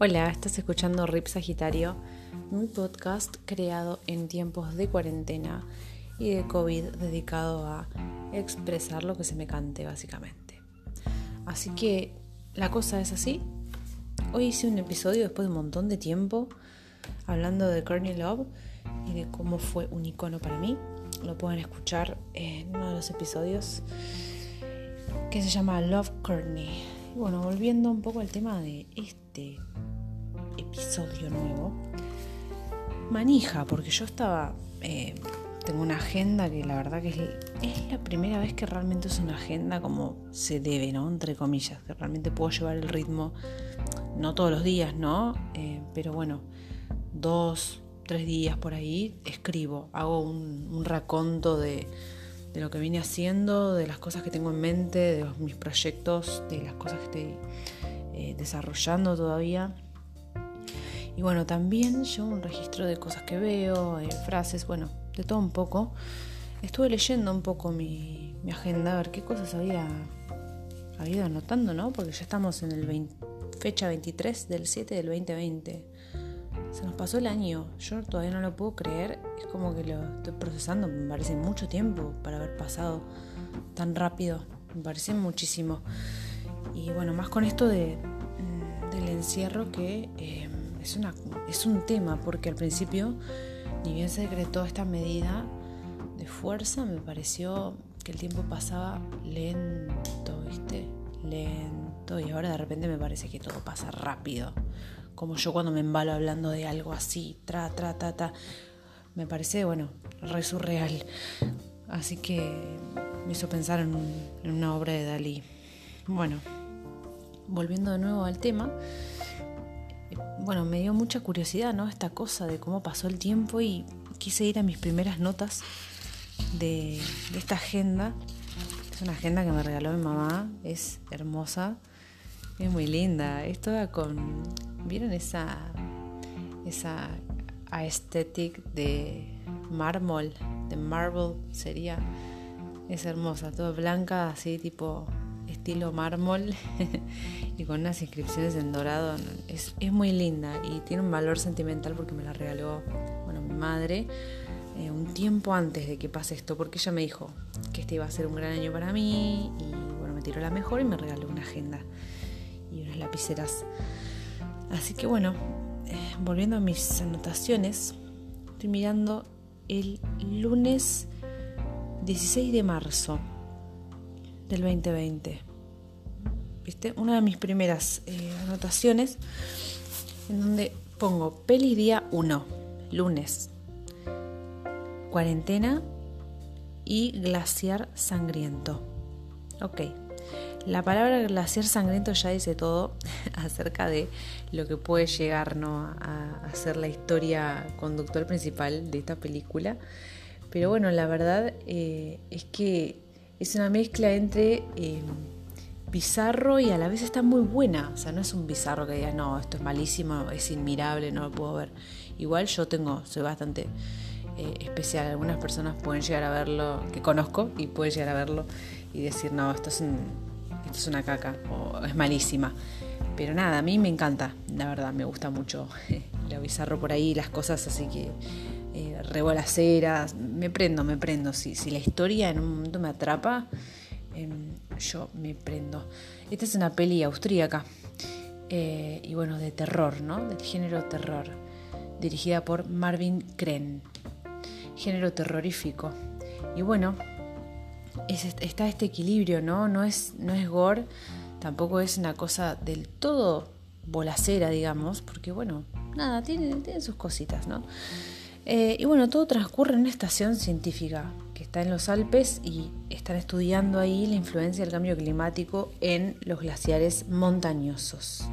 Hola, estás escuchando Rip Sagitario, mi podcast creado en tiempos de cuarentena y de COVID dedicado a expresar lo que se me cante básicamente. Así que la cosa es así. Hoy hice un episodio después de un montón de tiempo hablando de Courtney Love y de cómo fue un icono para mí. Lo pueden escuchar en uno de los episodios que se llama Love Courtney. Y bueno, volviendo un poco al tema de este episodio nuevo, manija, porque yo estaba, eh, tengo una agenda que la verdad que es, la primera vez que realmente es una agenda como se debe, ¿no? Entre comillas, que realmente puedo llevar el ritmo, no todos los días, ¿no? Eh, pero bueno, dos, tres días por ahí escribo, hago un, un raconto de, de lo que vine haciendo, de las cosas que tengo en mente, de mis proyectos, de las cosas que estoy eh, desarrollando todavía. Y bueno, también yo un registro de cosas que veo, eh, frases, bueno, de todo un poco. Estuve leyendo un poco mi, mi agenda, a ver qué cosas había, había ido anotando, ¿no? Porque ya estamos en el 20, fecha 23 del 7 del 2020. Se nos pasó el año, yo todavía no lo puedo creer, es como que lo estoy procesando, me parece mucho tiempo para haber pasado tan rápido, me parece muchísimo. Y bueno, más con esto de, del encierro que... Eh, es, una, es un tema porque al principio, ni bien se decretó esta medida de fuerza, me pareció que el tiempo pasaba lento, ¿viste? Lento. Y ahora de repente me parece que todo pasa rápido. Como yo cuando me embalo hablando de algo así, tra, tra, ta, ta. Me parece, bueno, re surreal. Así que me hizo pensar en, un, en una obra de Dalí. Bueno, volviendo de nuevo al tema bueno, me dio mucha curiosidad, ¿no? Esta cosa de cómo pasó el tiempo y quise ir a mis primeras notas de, de esta agenda. Es una agenda que me regaló mi mamá, es hermosa, es muy linda. Es toda con, ¿vieron esa, esa aesthetic de mármol, de marble sería? Es hermosa, toda blanca, así tipo estilo mármol y con unas inscripciones en dorado. Es, es, muy linda y tiene un valor sentimental porque me la regaló bueno, mi madre eh, un tiempo antes de que pase esto, porque ella me dijo que este iba a ser un gran año para mí y bueno, me tiró la mejor y me regaló una agenda y unas lapiceras. Así que bueno, eh, volviendo a mis anotaciones, estoy mirando el lunes 16 de marzo del 2020. ¿viste? Una de mis primeras eh, anotaciones en donde pongo peli día 1, lunes, cuarentena y glaciar sangriento. Ok, la palabra glaciar sangriento ya dice todo acerca de lo que puede llegar ¿no? a, ser la historia conductual principal de esta película. Pero bueno, la verdad eh, es que es una mezcla entre... Eh, bizarro y a la vez está muy buena. O sea, no es un bizarro que digas, no, esto es malísimo, es inmirable, no lo puedo ver. Igual yo tengo, soy bastante eh, especial. Algunas personas pueden llegar a verlo, que conozco, y pueden llegar a verlo y decir, no, esto es, un, esto es una caca o es malísima. Pero nada, a mí me encanta, la verdad, me gusta mucho lo bizarro por ahí, las cosas así que eh, rebolaceras, me prendo, me prendo. Si, si la historia en un momento me atrapa, Em, yo me prendo. Esta es una peli austríaca eh, y bueno, de terror, ¿no? Del género terror, dirigida por Marvin Kren, género terrorífico. Y bueno, está este equilibrio, ¿no? No es, no es gore, tampoco es una cosa del todo bolacera, digamos, porque bueno, nada, tiene, tiene sus cositas, ¿no? Eh, y bueno, todo transcurre en una estación científica que está en los Alpes y están estudiando ahí la influencia del cambio climático en los glaciares montañosos.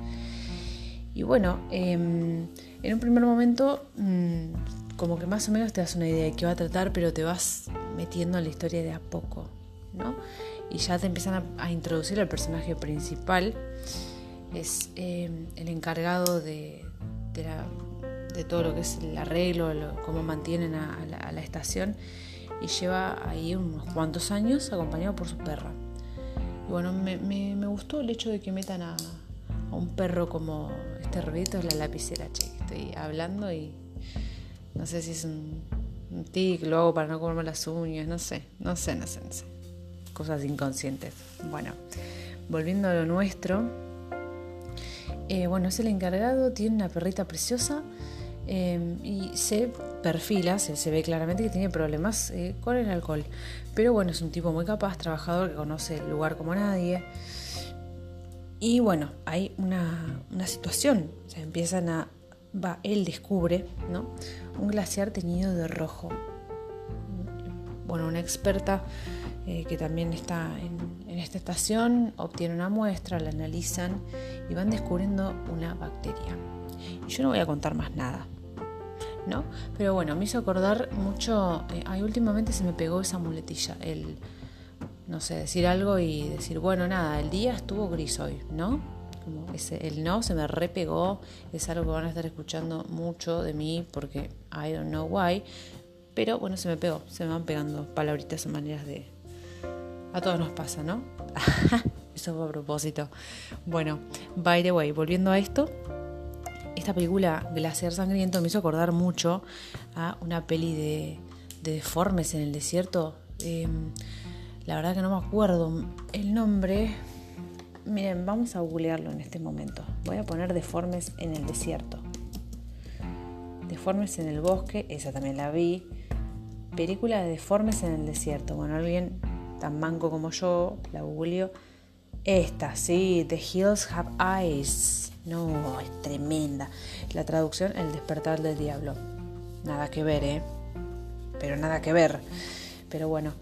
Y bueno, em, en un primer momento mm, como que más o menos te das una idea de qué va a tratar, pero te vas metiendo en la historia de a poco. Y ya te empiezan a, introducir al personaje principal, es em, el encargado de, de la de todo lo que es el arreglo, cómo mantienen a, la, estación y lleva ahí unos cuantos años acompañado por su perra. Y bueno, me, gustó el hecho de que metan a, un perro como este ruido es la lapicera, che. Estoy hablando y no sé si es un, tic, lo hago para no comerme las uñas, no sé, no sé, no sé, no sé. Cosas inconscientes. Bueno, volviendo a lo nuestro. Eh, bueno, es el encargado, tiene una perrita preciosa eh, y se perfila, se, ve claramente que tiene problemas eh, con el alcohol. Pero bueno, es un tipo muy capaz, trabajador, que conoce el lugar como nadie. Y bueno, hay una, situación, o empiezan a, va, él descubre, ¿no? Un glaciar teñido de rojo. Bueno, una experta eh, que también está en, esta estación obtiene una muestra, la analizan y van descubriendo una bacteria. Y yo no voy a contar más nada, ¿no? Pero bueno, me hizo acordar mucho, eh, últimamente se me pegó esa muletilla, el no sé, decir algo y decir, bueno, nada, el día estuvo gris hoy, ¿no? Como ese, el no se me repegó, es algo que van a estar escuchando mucho de mí porque I don't know why, pero bueno, se me pegó, se me van pegando palabritas o maneras de... A todos nos pasa, ¿no? Eso fue a propósito. Bueno, by the way, volviendo a esto, esta película Glaciar Sangriento me hizo acordar mucho a una peli de, de deformes en el desierto. Eh, la verdad que no me acuerdo el nombre. Miren, vamos a googlearlo en este momento. Voy a poner deformes en el desierto. Deformes en el bosque, esa también la vi. Película de deformes en el desierto. Bueno, alguien tan manco como yo la googleo. Esta, sí, The Hills Have Eyes. No, es tremenda. La traducción, El despertar del diablo. Nada que ver, ¿eh? Pero nada que ver. Pero bueno,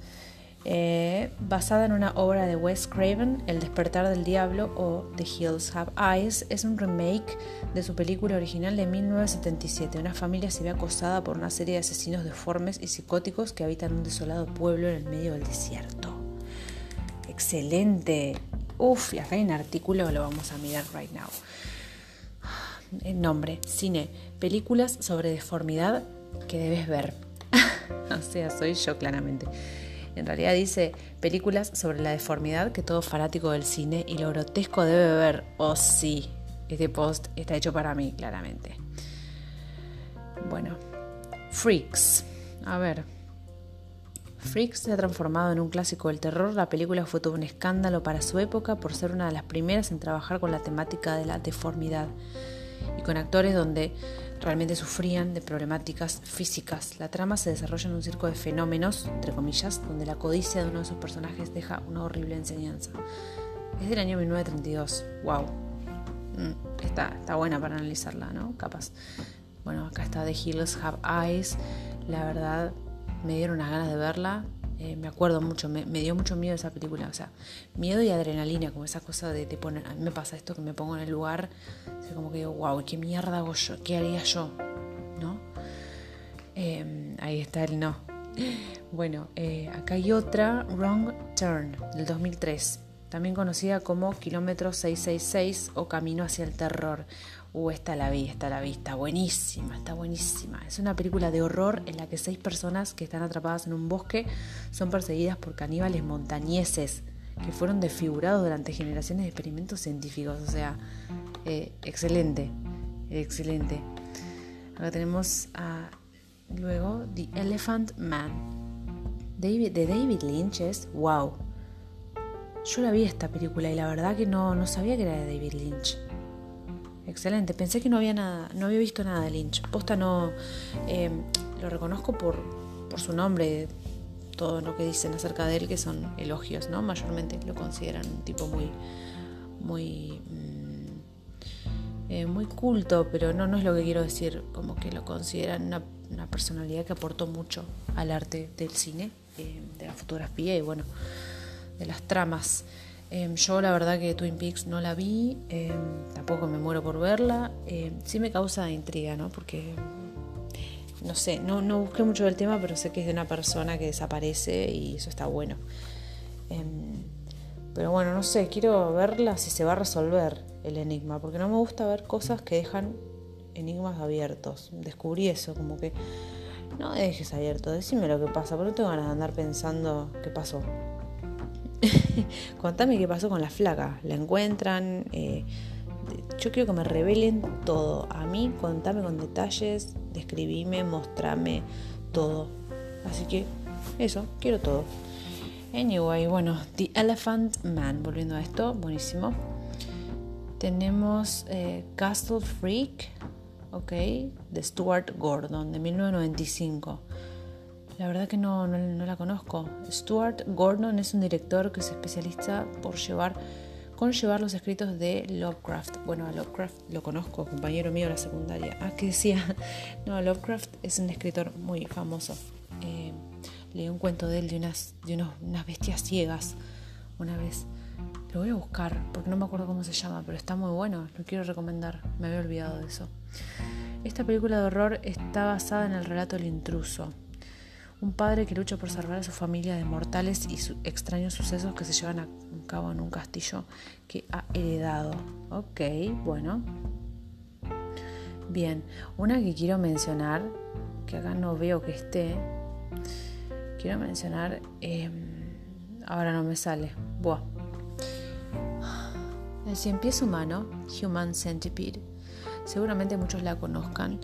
eh, basada en una obra de Wes Craven, El despertar del diablo o The Hills Have Eyes, es un remake de su película original de 1977. Una familia se ve acosada por una serie de asesinos deformes y psicóticos que habitan un desolado pueblo en el medio del desierto. Excelente. Uf, y acá hay un artículo, lo vamos a mirar right now. El nombre, cine, películas sobre deformidad que debes ver. o sea, soy yo claramente. En realidad dice películas sobre la deformidad que todo fanático del cine y lo grotesco debe ver. Oh sí, este post está hecho para mí, claramente. Bueno, Freaks. A ver. Freaks se ha transformado en un clásico del terror. La película fue todo un escándalo para su época por ser una de las primeras en trabajar con la temática de la deformidad y con actores donde realmente sufrían de problemáticas físicas. La trama se desarrolla en un circo de fenómenos, entre comillas, donde la codicia de uno de sus personajes deja una horrible enseñanza. Es del año 1932. ¡Wow! Mm, está, está buena para analizarla, ¿no? Capaz. Bueno, acá está The Hills Have Eyes. La verdad, me dieron unas ganas de verla. Eh, me acuerdo mucho, me, dio mucho miedo esa película, o sea, miedo y adrenalina, como esa cosa de te poner, a mí me pasa esto que me pongo en el lugar, como que digo, wow, ¿qué mierda hago yo? ¿Qué haría yo? ¿No? Em, ahí está el no. Bueno, eh, acá hay otra, Wrong Turn, del 2003, también conocida como Kilómetro 666 o Camino hacia el Terror. Uh, está la vi, está la vi, está buenísima, está buenísima. Es una película de horror en la que seis personas que están atrapadas en un bosque son perseguidas por caníbales montañeses que fueron desfigurados durante generaciones de experimentos científicos. O sea, eh, excelente, excelente. Ahora tenemos a, luego The Elephant Man. David, de David Lynch es wow. Yo la vi esta película y la verdad que no, no sabía que era de David Lynch. Excelente, pensé que no había nada, no había visto nada de Lynch. Posta no em, lo reconozco por, por su nombre, todo lo que dicen acerca de él, que son elogios, ¿no? Mayormente lo consideran un tipo muy, muy, mm, eh, muy culto, pero no, no es lo que quiero decir, como que lo consideran una, personalidad que aportó mucho al arte del cine, eh, de la fotografía y bueno, de las tramas. Em, yo la verdad que Twin Peaks no la vi, em, tampoco me muero por verla. Em, sí me causa intriga, ¿no? Porque, no sé, no, no busqué mucho del tema, pero sé que es de una persona que desaparece y eso está bueno. pero bueno, no sé, quiero verla si se va a resolver el enigma, porque no me gusta ver cosas que dejan enigmas abiertos. Descubrí eso, como que no dejes abierto, decime lo que pasa, pero no tengo ganas de andar pensando qué pasó. Contame qué pasó con la flaca. La encuentran, eh, yo quiero que me revelen todo. A mí, contame con detalles, describime, mostrame todo. Así que eso, quiero todo. Anyway, bueno, The Elephant Man, volviendo a esto, buenísimo. Tenemos eh, Castle Freak, ok, de Stuart Gordon, de 1995. La verdad que no, no, la conozco. Stuart Gordon es un director que se especializa por llevar, con llevar los escritos de Lovecraft. Bueno, a Lovecraft lo conozco, compañero mío de la secundaria. Ah, que decía, no, Lovecraft es un escritor muy famoso. Eh, leí un cuento de él de unas, de unas bestias ciegas una vez. Lo voy a buscar porque no me acuerdo cómo se llama, pero está muy bueno, lo quiero recomendar. Me había olvidado de eso. Esta película de horror está basada en el relato del intruso. Un padre que lucha por salvar a su familia de mortales y extraños sucesos que se llevan a cabo en un castillo que ha heredado. Ok, bueno. Bien, una que quiero mencionar, que acá no veo que esté, quiero mencionar, em, ahora no me sale, Buah. El cien pies humano, Human Centipede. Seguramente muchos la conozcan.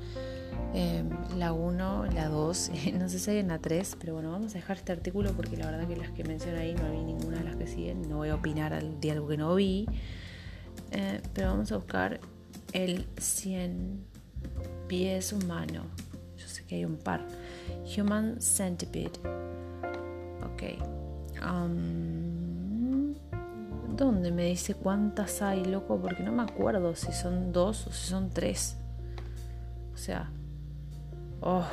Em, la 1, la 2, no sé si hay en la 3, pero bueno, vamos a dejar este artículo porque la verdad que las que menciono ahí no vi ninguna de las que siguen. No voy a opinar de algo que no vi. Eh, pero vamos a buscar el 100 pies humano. Yo sé que hay un par. Human Centipede. Ok. Um, ¿Dónde me dice cuántas hay, loco? Porque no me acuerdo si son dos o si son tres. O sea. Oh,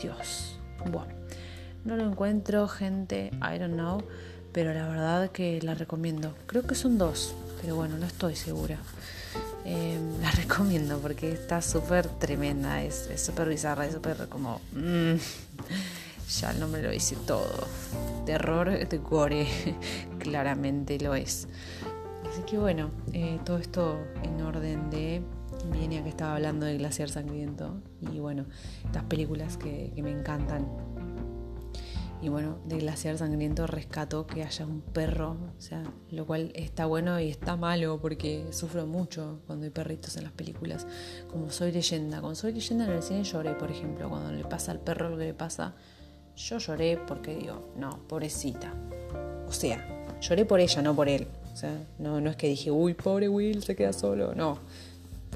Dios. Bueno. No lo encuentro, gente. I don't know. Pero la verdad que la recomiendo. Creo que son dos. Pero bueno, no estoy segura. Em, la recomiendo porque está súper tremenda. Es súper bizarra. Es súper como. Mm, ya el nombre lo dice todo. Terror de gore, claramente lo es. Así que bueno, eh, todo esto en orden de viene a que estaba hablando de Glaciar Sangriento y bueno, estas películas que, me encantan. Y bueno, de Glaciar Sangriento rescato que haya un perro, o sea, lo cual está bueno y está malo porque sufro mucho cuando hay perritos en las películas. Como Soy Leyenda. Con Soy Leyenda en el cine lloré, por ejemplo, cuando le pasa al perro lo que le pasa yo lloré porque digo, no, pobrecita. O sea, lloré por ella, no por él. O sea, no, no es que dije, uy, pobre Will, se queda solo. No,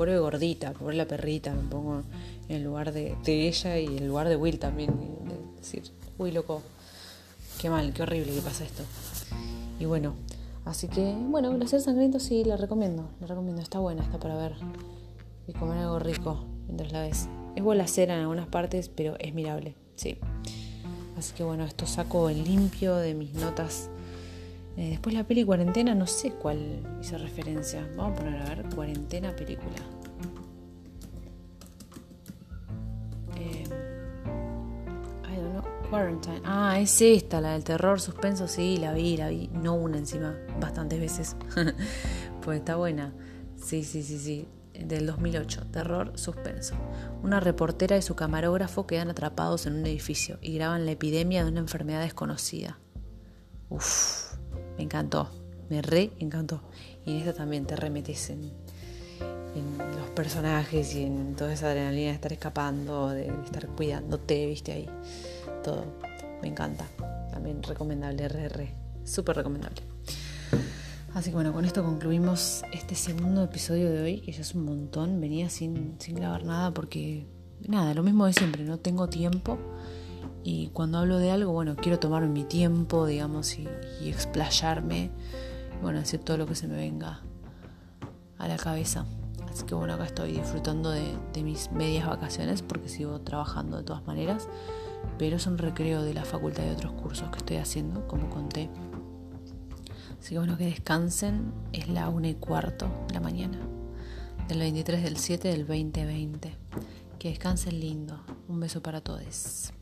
pobre gordita, la perrita, me pongo en el lugar de, ella y en el lugar de Will también. De decir, uy, loco, qué mal, qué horrible que pasa esto. Y bueno, así que, bueno, Glaciar Sangriento sí, la recomiendo, la recomiendo, está buena, está para ver. Y comer algo rico mientras la ves. Es bolacera en algunas partes, pero es mirable, sí. Así que bueno, esto saco en limpio de mis notas. Eh, después la peli cuarentena, no sé cuál hice referencia. Vamos a poner a ver, cuarentena película. Eh, don't Quarantine. Ah, es esta, la del terror, suspenso, sí, la vi, la vi. No una encima, bastantes veces. pues está buena. Sí, sí, sí, sí del 2008, terror suspenso. Una reportera y su camarógrafo quedan atrapados en un edificio y graban la epidemia de una enfermedad desconocida. Uf, me encantó, me re encantó. Y en esta también te remetes en, los personajes y en toda esa adrenalina de estar escapando, de estar cuidándote, viste ahí. Todo, me encanta. También recomendable, re, re, súper recomendable. Así que bueno, con esto concluimos este segundo episodio de hoy, que ya es un montón. Venía sin, sin grabar nada porque, nada, lo mismo de siempre, no tengo tiempo. Y cuando hablo de algo, bueno, quiero tomarme mi tiempo, digamos, y, explayarme. bueno, decir todo lo que se me venga a la cabeza. Así que bueno, acá estoy disfrutando de, mis medias vacaciones porque sigo trabajando de todas maneras. Pero es un recreo de la facultad de otros cursos que estoy haciendo, como conté Así que bueno, que descansen. Es la una y cuarto de la mañana. Del 23 del 7 del 2020. Que descansen lindo. Un beso para todos.